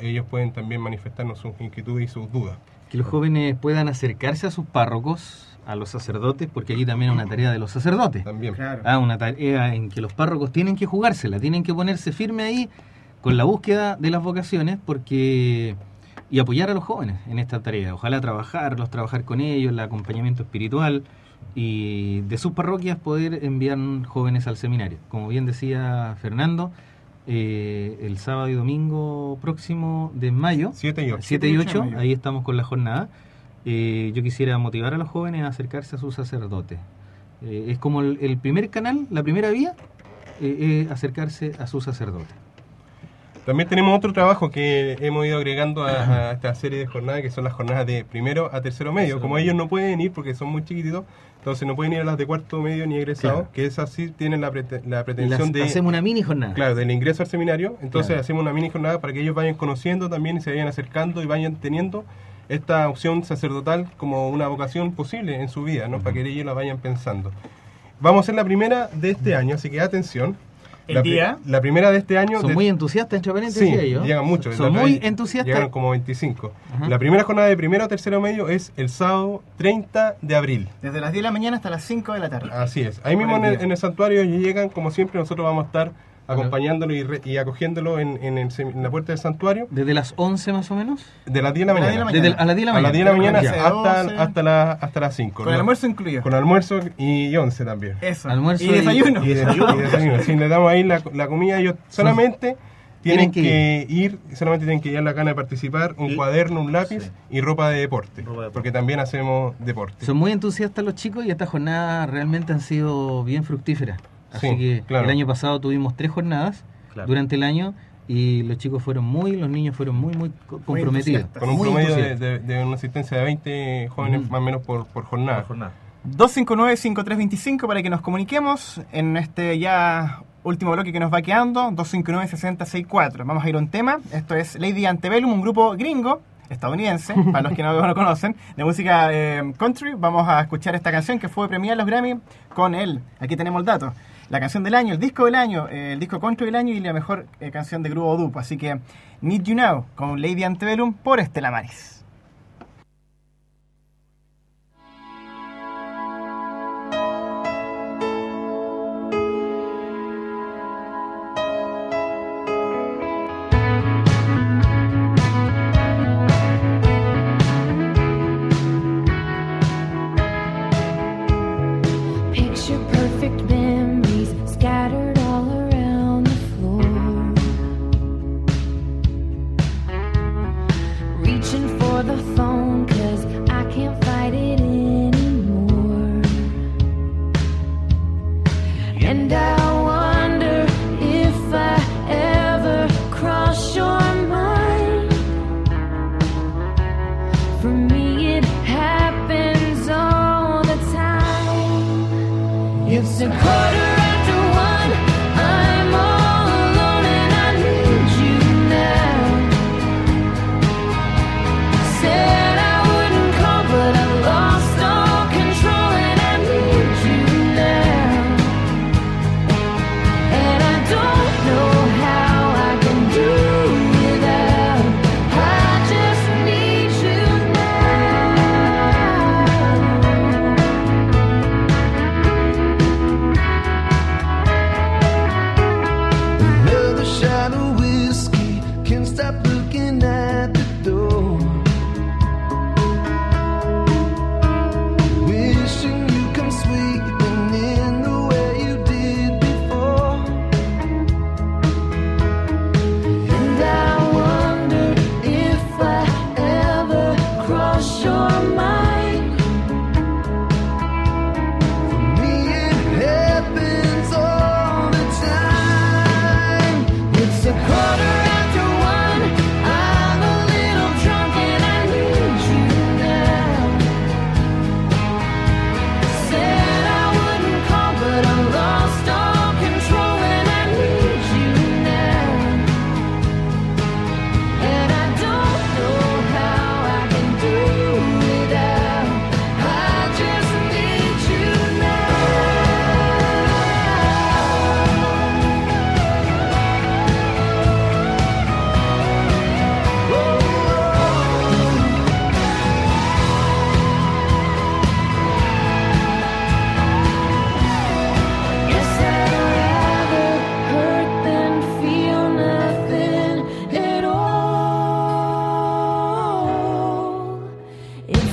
ellos pueden también manifestarnos sus inquietudes y sus dudas. Que los jóvenes puedan acercarse a sus párrocos, a los sacerdotes, porque aquí también es una tarea de los sacerdotes. También. Claro. Ah, una tarea en que los párrocos tienen que jugársela, tienen que ponerse firme ahí con la búsqueda de las vocaciones porque y apoyar a los jóvenes en esta tarea. Ojalá trabajarlos, trabajar con ellos, el acompañamiento espiritual y de sus parroquias poder enviar jóvenes al seminario. Como bien decía Fernando, eh, el sábado y domingo próximo de mayo, 7 y 8. 7 y 8, mayo. ahí estamos con la jornada. Eh, yo quisiera motivar a los jóvenes a acercarse a sus sacerdotes. Eh, es como el, el primer canal, la primera vía, eh, es acercarse a su sacerdote. También tenemos otro trabajo que hemos ido agregando a, a esta serie de jornadas, que son las jornadas de primero a tercero medio. Como ellos no pueden ir porque son muy chiquititos, entonces no pueden ir a las de cuarto medio ni egresados, Claro. que esas sí tienen la, prete- la pretensión las- de... hacemos una mini jornada. Claro, del ingreso al seminario. Entonces Claro. hacemos una mini jornada para que ellos vayan conociendo también y se vayan acercando y vayan teniendo esta opción sacerdotal como una vocación posible en su vida, ¿no? Para que ellos la vayan pensando. Vamos a hacer la primera de este año, así que atención. El la, pri- día. La primera de este año... Son de- muy entusiastas, entre paréntesis, Sí, ellos. llegan muchos. Son muy entusiastas. Llegaron como 25. Ajá. La primera jornada de primero a tercero medio es el sábado 30 de abril. Desde las 10 de la mañana hasta las 5 de la tarde. Así es. Ahí mismo en el, en el santuario ellos llegan, como siempre, nosotros vamos a estar acompañándolo y, re- y acogiéndolo en, en el en la puerta del santuario Desde las 11 más o menos. de las 10 de la De las 10 de mañana. Desde el- a las 10 de la A mañana. las 10 de la mañana hasta, 12. hasta, la- hasta las 5. Con ¿no? almuerzo incluido. Con almuerzo y 11 también. Eso. Almuerzo y y- desayuno. Y de- y desayuno. Si le damos ahí la, la comida, ellos solamente Tienen tienen que que ir, solamente tienen que llevar la gana de participar, un Y- cuaderno, un lápiz Sí. y ropa de deporte, Ropa de deporte. porque también hacemos deporte. Son muy entusiastas los chicos y estas jornadas realmente han sido bien fructíferas. Así Sí, que claro. el año pasado tuvimos tres jornadas Claro. durante el año y los chicos fueron muy, los niños fueron muy, muy co- comprometidos. Con un Muy promedio de, entusiastas. de- de una asistencia de 20 jóvenes más o menos por, por jornada. La jornada. 259-5325 para que nos comuniquemos en este ya último bloque que nos va quedando. 259-6064. Vamos a ir a un tema. Esto es Lady Antebellum, un grupo gringo, estadounidense, para los que no lo conocen, de música eh, country. Vamos a escuchar esta canción que fue premiada en los Grammy con él. Aquí tenemos el dato. La canción del año, el disco del año, eh, el disco country del año y la mejor eh, canción de grupo Dupo. Así que Need You Now con Lady Antebellum por Estela Maris.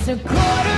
A quarter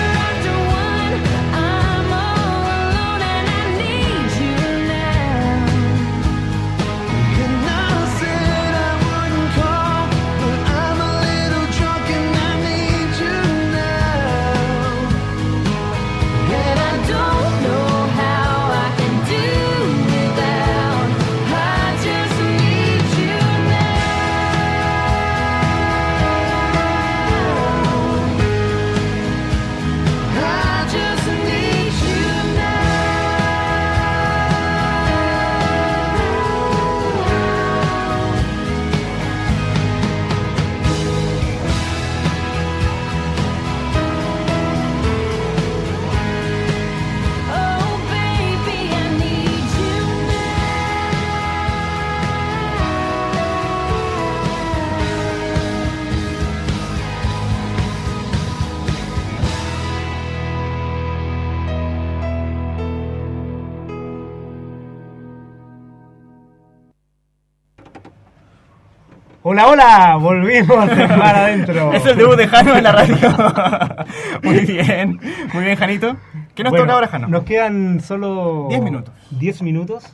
Hola, hola, volvimos de mar adentro. Es el debut de Jano en la radio. muy bien, muy bien, Janito. ¿Qué nos Bueno, toca ahora, Jano? Nos quedan solo 10 minutos. 10 minutos.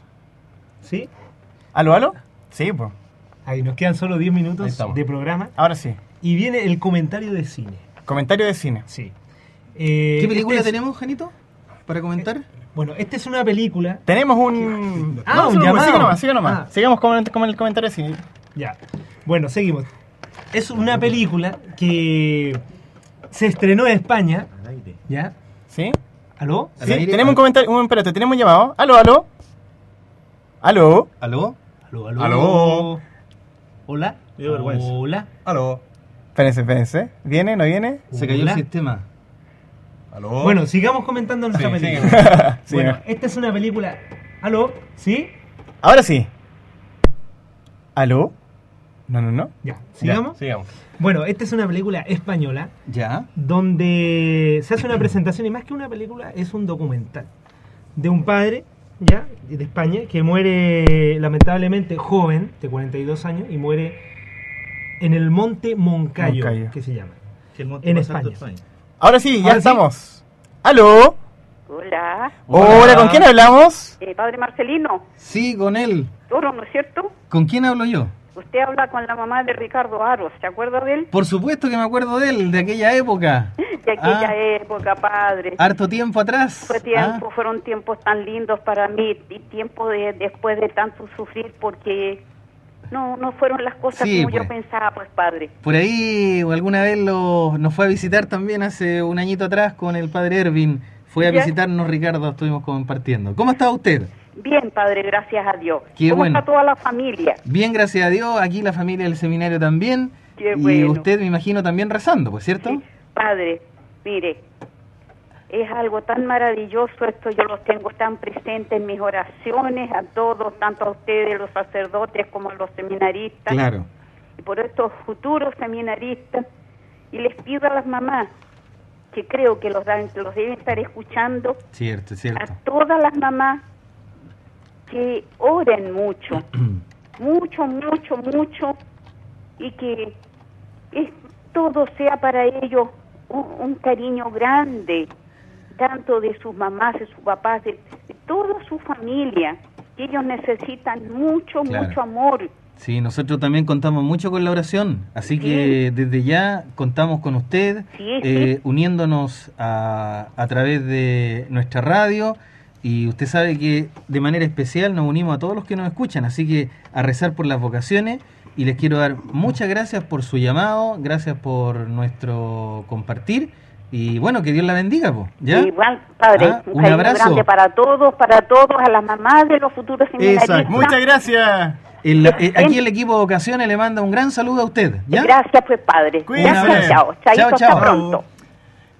¿Sí? ¿Aló, aló? Sí, pues. Ahí nos quedan solo 10 Ahí minutos de programa. Ahora sí. Y viene el comentario de cine. Comentario de cine. Sí. Eh, ¿Qué película este es- tenemos, Janito? Para comentar. Bueno, esta es una película. Tenemos un... Ah, No, un siga llamado. nomás, siga nomás. Ah. Sigamos con, el- con el comentario de cine. Ya. Bueno, seguimos. Es una película que se estrenó en España. ¿Ya? ¿Sí? ¿Aló? Al Sí, tenemos un comentario, un espérate, tenemos un llamado. ¿Aló, aló? ¿Aló? ¿Aló? ¿Aló? ¿Aló? Aló. ¿Hola? ¿Hola? Aló. Espérense, espérense. ¿Viene, no viene? Se cayó Hola. el sistema. Aló. Bueno, sigamos comentando nuestra Sí, película. Sí, bueno, no. esta es una película. ¿Aló? ¿Sí? Ahora sí. ¿Aló? No, no, no. Ya, Ya, sigamos. sigamos. Bueno, esta es una película española ¿Ya? donde se hace una presentación y más que una película es un documental de un padre ya de España que muere lamentablemente joven de 42 años y muere en el monte Moncayo, Moncayo. que se llama Que el monte En España. España. Ahora sí, ya Ahora sí. estamos. ¿Aló? Hola. Hola, ¿con quién hablamos? Eh, padre Marcelino, Sí, con él. Toro, ¿no es cierto? ¿Con quién hablo yo? Usted habla con la mamá de Ricardo Aros, ¿se acuerda de él? Por supuesto que me acuerdo de él, de aquella época. De aquella Ah. época, padre. Harto tiempo atrás. Fue tiempo, fueron tiempos tan lindos para mí y tiempo de, después de tanto sufrir porque no no fueron las cosas Sí, como yo pues. pensaba, pues padre. Por ahí alguna vez lo, nos fue a visitar también hace un añito atrás con el padre Ervin. Fue a Ya. visitarnos Ricardo, estuvimos compartiendo. ¿Cómo está usted? Bien, padre, gracias a Dios. Qué ¿Cómo bueno. está toda la familia? Bien, gracias a Dios. Aquí la familia del seminario también. Qué y bueno. usted, me imagino, también rezando, pues, ¿cierto? Padre, mire, es algo tan maravilloso esto, yo los tengo tan presentes en mis oraciones, a todos, tanto a ustedes, los sacerdotes, como a los seminaristas, Claro. y por estos futuros seminaristas, y les pido a las mamás, que creo que los, dan, que los deben estar escuchando, Cierto, a cierto. todas las mamás que oren mucho, mucho, mucho, mucho, y que es, todo sea para ellos un, un cariño grande, tanto de sus mamás, de sus papás, de, de toda su familia, que ellos necesitan mucho, Claro. mucho amor. Sí, nosotros también contamos mucho con la oración, así que desde ya contamos con usted, Sí, eh, uniéndonos a, a través de nuestra radio y usted sabe que de manera especial nos unimos a todos los que nos escuchan, así que a rezar por las vocaciones y les quiero dar muchas gracias por su llamado, gracias por nuestro compartir y bueno, que Dios la bendiga, po, ¿ya? Igual, Padre, Ah, un, un abrazo. grande para todos, para todos, a las mamás de los futuros seminaristas. Exacto. Muchas gracias. El- eh, aquí el equipo de vocaciones le manda un gran saludo a usted, ¿ya? Gracias, pues, Padre. Cuídense. Gracias, chao. Chaito, Chao, chao. hasta pronto.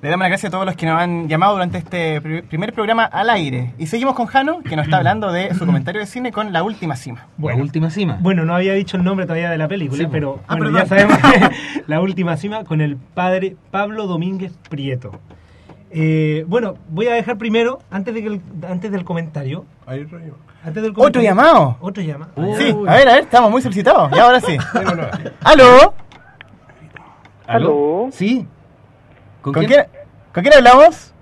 Le damos las gracias a todos los que nos han llamado durante este pri- primer programa al aire. Y seguimos con Jano, que nos está hablando de su comentario de cine con La Última Cima. La última cima. Bueno, no había dicho el nombre todavía de la película, Sí, pero ah, bueno, perdón. ya sabemos que la última cima con el padre Pablo Domínguez Prieto. Eh, bueno, voy a dejar primero, antes, de que el- antes del comentario, otro antes del ¿Otro comentario- llamado? Otro llamado. Sí, a ver, a ver, estamos muy solicitados. Y ahora sí. ¿Aló? ¿Aló? Sí. ¿Con, ¿Con quién? quién, ¿Con quién hablamos?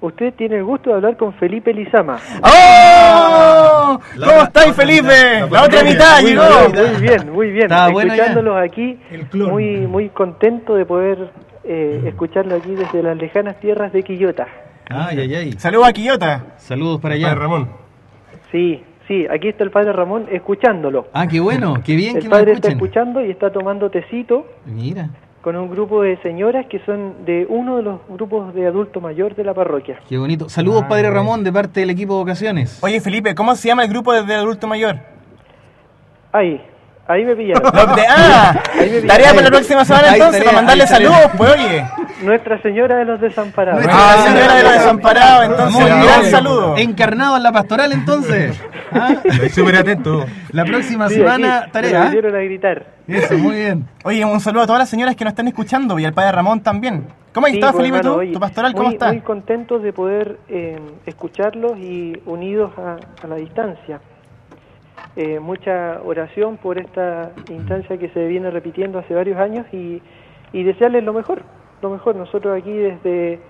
Usted tiene el gusto de hablar con Felipe Lizama. ¡Oh! ¿Cómo estáis, Felipe? La otra mitad muy llegó. Bien, muy bien, muy bien. Bueno. Escuchándolos aquí, El muy muy contento de poder eh, escucharlo aquí desde las lejanas tierras de Quillota. Ay, ay, ay. Saludos a Quillota. Saludos para Padre allá. Ramón. Sí, sí, aquí está el padre Ramón escuchándolo. Ah, qué bueno, qué bien que El padre está escuchando y está tomando tecito Mira, con un grupo de señoras que son de uno de los grupos de adulto mayor de la parroquia. qué bonito. Saludos, Ah, Padre. Ramón, de parte del equipo de vocaciones. Oye, Felipe, ¿cómo se llama el grupo de adulto mayor? Ahí, ahí me pillaron. De- ah, Ahí me pillaron. tarea para la próxima semana entonces, tarea, para mandarle tarea. saludos, pues oye. Nuestra Señora de los Desamparados. Ah, señora de los desamparados, entonces, Muy un bien. gran saludo. Encarnado en la pastoral, entonces. Ah, Estoy súper atento. La próxima Sí, semana, aquí, me tarea. a gritar. Eso, muy bien. Oye, un saludo a todas las señoras que nos están escuchando y al padre Ramón también. ¿Cómo has Sí, estado, pues, Felipe, hermano, tú? oye, ¿Tu pastoral cómo muy, está? Muy contentos de poder eh, escucharlos y unidos a, a la distancia. Eh, mucha oración por esta instancia que se viene repitiendo hace varios años y, y desearles lo mejor, lo mejor. Nosotros aquí desde,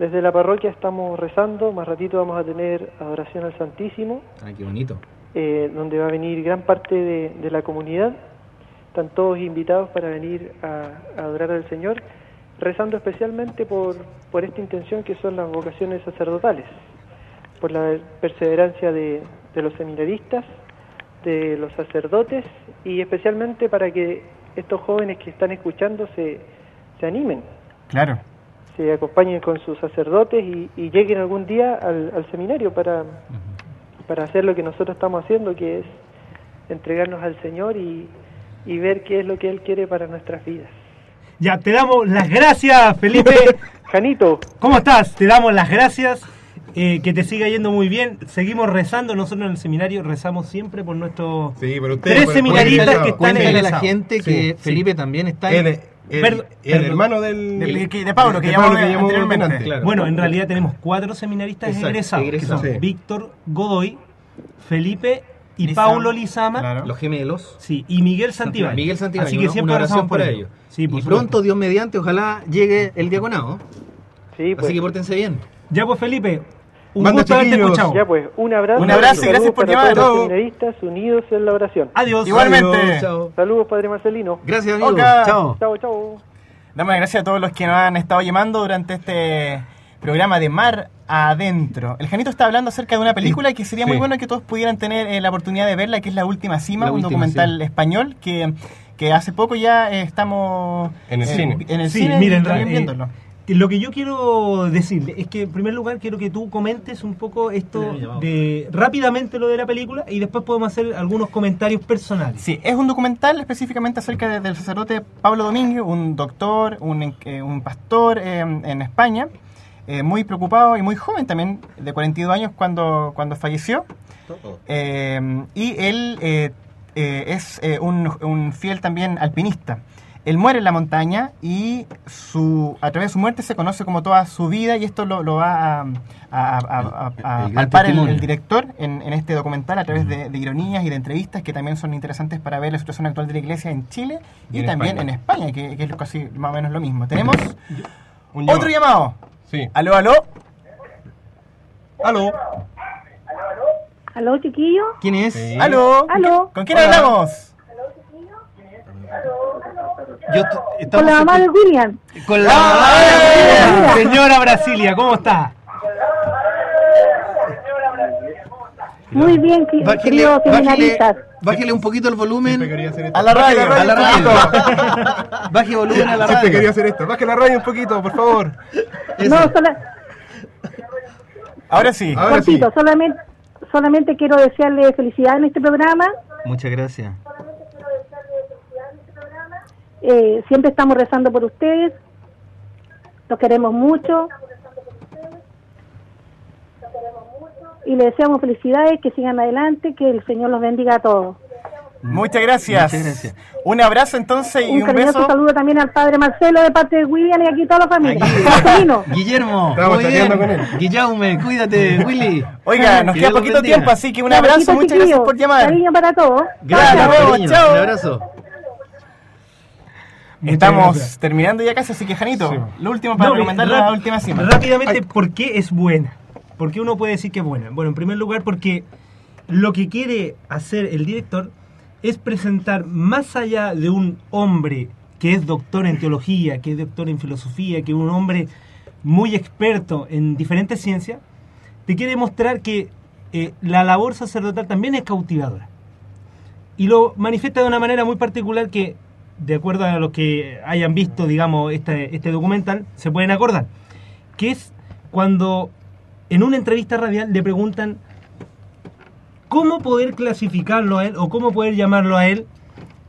desde la parroquia estamos rezando, más ratito vamos a tener adoración al Santísimo, Ay, qué bonito. eh, donde va a venir gran parte de, de la comunidad. Están todos invitados para venir a, a adorar al Señor, rezando especialmente por, por esta intención que son las vocaciones sacerdotales, por la perseverancia de, de los seminaristas, de los sacerdotes y especialmente para que estos jóvenes que están escuchando se, se animen, Claro. se acompañen con sus sacerdotes y, y lleguen algún día al, al seminario para, para hacer lo que nosotros estamos haciendo, que es entregarnos al Señor y, y ver qué es lo que Él quiere para nuestras vidas. Ya, te damos las gracias, Felipe. Janito, ¿Cómo estás? Te damos las gracias. Eh, que te siga yendo muy bien. Seguimos rezando. Nosotros en el seminario rezamos siempre por nuestros Sí, usted. tres por- seminaristas que están a la gente que Sí, Felipe también está en... El, el- Perdón, el perdón. hermano del. De- de- de Pablo, que llamó anteriormente. delante. Claro. Bueno, en realidad tenemos cuatro seminaristas Exacto, egresados, egresados. que son Sí. Víctor Godoy, Felipe y Lizama, Paulo Lizama, claro. Los gemelos. sí, y Miguel Santibáñez. Miguel Santibáñez, Así que siempre una oración rezamos por para ellos. ellos. Sí, por y supuesto. pronto, Dios mediante, ojalá llegue el diaconado. sí, pues, Así que pórtense bien. Ya pues Felipe, Un Manda, gusto haberte escuchado. Ya pues, un abrazo. Un abrazo y gracias por llamar. todos los unidos en la oración. Adiós. Igualmente. Adiós, chao. Saludos, Padre Marcelino. Gracias, amigo. Chao. Chao, chao. Damos las gracias a todos los que nos han estado llamando durante este programa de Mar Adentro. El Janito está hablando acerca de una película que sería muy Sí. bueno que todos pudieran tener eh, la oportunidad de verla, que es La Última Cima, La un Última, documental español que, que hace poco ya eh, estamos En el eh, cine. en el Sí, cine miren, y también eh, viéndolo. Lo que yo quiero decirle es que en primer lugar quiero que tú comentes un poco esto de rápidamente lo de la película y después podemos hacer algunos comentarios personales. Sí, es un documental específicamente acerca de- del sacerdote Pablo Domínguez, un doctor, un, eh, un pastor eh, en España, eh, muy preocupado y muy joven también, de 42 años cuando, cuando falleció. Eh, y él eh, eh, es eh, un, un fiel también alpinista. Él muere en la montaña y su, a través de su muerte se conoce como toda su vida y esto lo, lo va a, a, a- a- a- El- palpar el, director en, en este documental a través de, de ironías y de entrevistas que también son interesantes para ver la situación actual de la iglesia en Chile y, Y en también España. en España, que, que es casi más o menos lo mismo. Tenemos Un otro llamado. Sí. Aló, aló. Aló. ¿Aló, chiquillo? ¿Quién es? Sí. Aló. ¿Aló? ¿Con quién Hola. hablamos? Yo Con la mamá de William. con la Ah, Señora Brasilia, ¿cómo está? Muy bien, queridos bájele, seminaristas. bájele un poquito el volumen. A la radio. A la radio. radio. Baje volumen a la Siempre quería radio. hacer esto. Baje la radio un poquito, por favor. No, sola- Ahora sí. Ahora sí. solamente, solamente quiero desearle felicidad en este programa. Muchas gracias. Eh, siempre estamos rezando por ustedes. Los queremos mucho. Y les deseamos felicidades, que sigan adelante, que el Señor los bendiga a todos. Muchas gracias. Muchas gracias. Un abrazo entonces y Un cariñoso beso. saludo también al padre Marcelo de parte de William y aquí toda la familia. Guillermo, Estamos muy chateando bien. con él. Guillaume, cuídate, Willy. Oiga, nos Que queda poquito tiempo, así que un abrazo. Muchas gracias por llamar. Cariño para todos. Gracias, chao. Un abrazo. Estamos gracias. terminando ya casi, así que Janito, Sí. lo último para No, recomendar la última cima. Rápidamente, ¿por qué es buena? ¿Por qué uno puede decir que es buena? Bueno, en primer lugar, porque lo que quiere hacer el director es presentar más allá de un hombre que es doctor en teología, que es doctor en filosofía, que es un hombre muy experto en diferentes ciencias, te quiere mostrar que eh, la labor sacerdotal también es cautivadora. Y lo manifiesta de una manera muy particular que, de acuerdo a los que hayan visto, digamos, este, este documental, se pueden acordar. Que es cuando en una entrevista radial le preguntan cómo poder clasificarlo a él o cómo poder llamarlo a él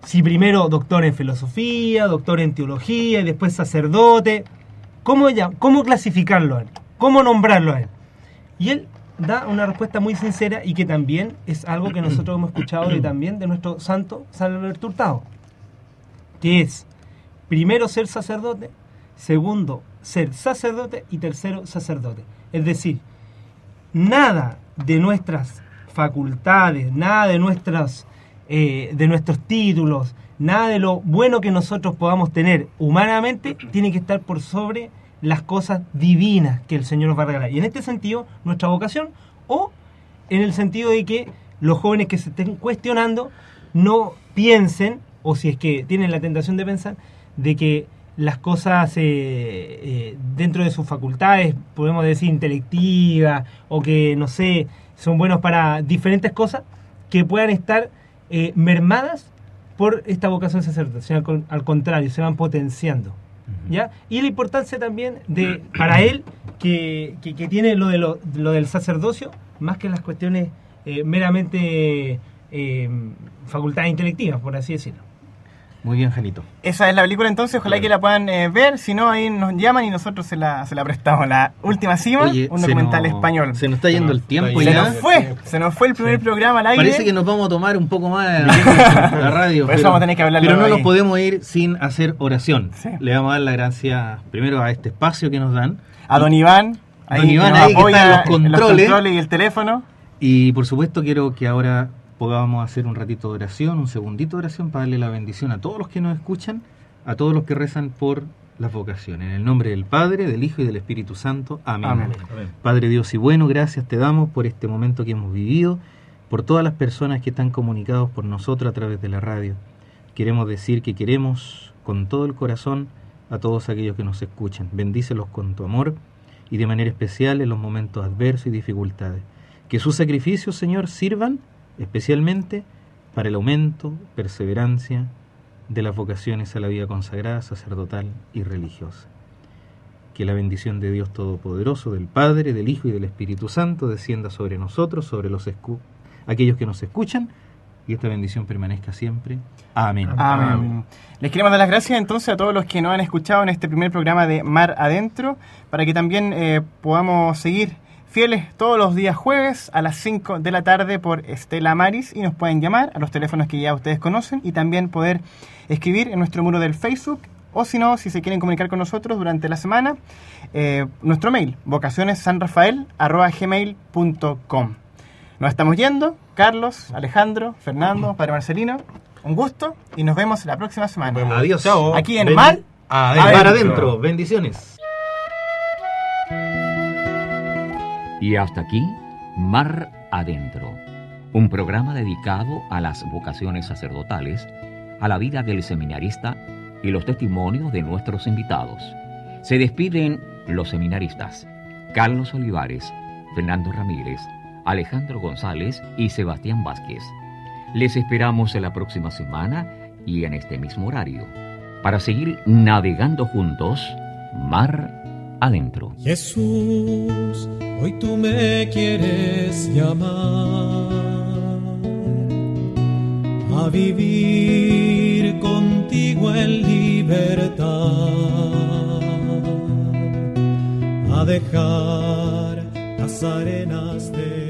si primero doctor en filosofía, doctor en teología y después sacerdote. ¿Cómo, cómo clasificarlo a él? ¿Cómo nombrarlo a él? Y él da una respuesta muy sincera y que también es algo que nosotros hemos escuchado de, también de nuestro santo San Alberto Hurtado, que es primero ser sacerdote, segundo ser sacerdote y tercero sacerdote. Es decir, nada de nuestras facultades, nada de eh, de nuestros títulos, nada de lo bueno que nosotros podamos tener humanamente tiene que estar por sobre las cosas divinas que el Señor nos va a regalar. Y en este sentido, nuestra vocación, o en el sentido de que los jóvenes que se estén cuestionando no piensen, o si es que tienen la tentación de pensar, de que las cosas eh, eh, dentro de sus facultades, podemos decir intelectivas, o que, no sé, son buenos para diferentes cosas, que puedan estar eh, mermadas por esta vocación sacerdotal, al, al contrario, se van potenciando. ¿ya? Y la importancia también de para él que, que- que tiene lo, de lo, lo del sacerdocio, más que las cuestiones meramente facultades intelectivas, por así decirlo. Muy bien, Janito. Esa es la película entonces, ojalá que la puedan eh, ver, si no ahí nos llaman y nosotros se la, se la prestamos. La última cima, Oye, un se documental español. Se nos está yendo el tiempo Se ya. nos fue, se nos fue el primer programa al aire. Parece que nos vamos a tomar un poco más la radio. Por eso vamos a tener que hablarlo Pero no ahí. nos podemos ir sin hacer oración. Sí. Le vamos a dar la gracia primero a este espacio que nos dan. A don Iván, ahí, Don Iván que nos ahí que apoya está en los controles. y el teléfono. Y por supuesto quiero que ahora podamos hacer un ratito de oración, un segundito de oración para darle la bendición a todos los que nos escuchan, a todos los que rezan por las vocaciones. En el nombre del Padre, del Hijo y del Espíritu Santo. Amén. Amén. Padre Dios y bueno, gracias te damos por este momento que hemos vivido, por todas las personas que están comunicados por nosotros a través de la radio. Queremos decir que queremos con todo el corazón a todos aquellos que nos escuchan. Bendícelos con tu amor y de manera especial en los momentos adversos y dificultades. Que sus sacrificios, Señor, sirvan especialmente para el aumento, perseverancia de las vocaciones a la vida consagrada, sacerdotal y religiosa. Que la bendición de Dios Todopoderoso, del Padre, del Hijo y del Espíritu Santo descienda sobre nosotros, sobre los escu- aquellos que nos escuchan, y esta bendición permanezca siempre. Amén. Amén. Les queremos dar las gracias entonces a todos los que nos han escuchado en este primer programa de Mar Adentro, para que también eh, podamos seguir fieles todos los días jueves a las 5 de la tarde por Estela Maris y nos pueden llamar a los teléfonos que ya ustedes conocen y también poder escribir en nuestro muro del Facebook o si no, si se quieren comunicar con nosotros durante la semana, eh, nuestro mail, vocacionessanrafael.gmail.com Nos estamos yendo, Carlos, Alejandro, Fernando, Padre Marcelino, un gusto y nos vemos la próxima semana. Adiós. Chao. Aquí en Bendi- Mar Adentro. Mar adentro. Bendiciones. Y hasta aquí, Mar Adentro, un programa dedicado a las vocaciones sacerdotales, a la vida del seminarista y los testimonios de nuestros invitados. Se despiden los seminaristas Carlos Olivares, Fernando Ramírez, Alejandro González y Sebastián Vázquez. Les esperamos en la próxima semana y en este mismo horario para seguir navegando juntos mar adentro. Jesús, hoy tú me quieres llamar a vivir contigo en libertad, a dejar las arenas de.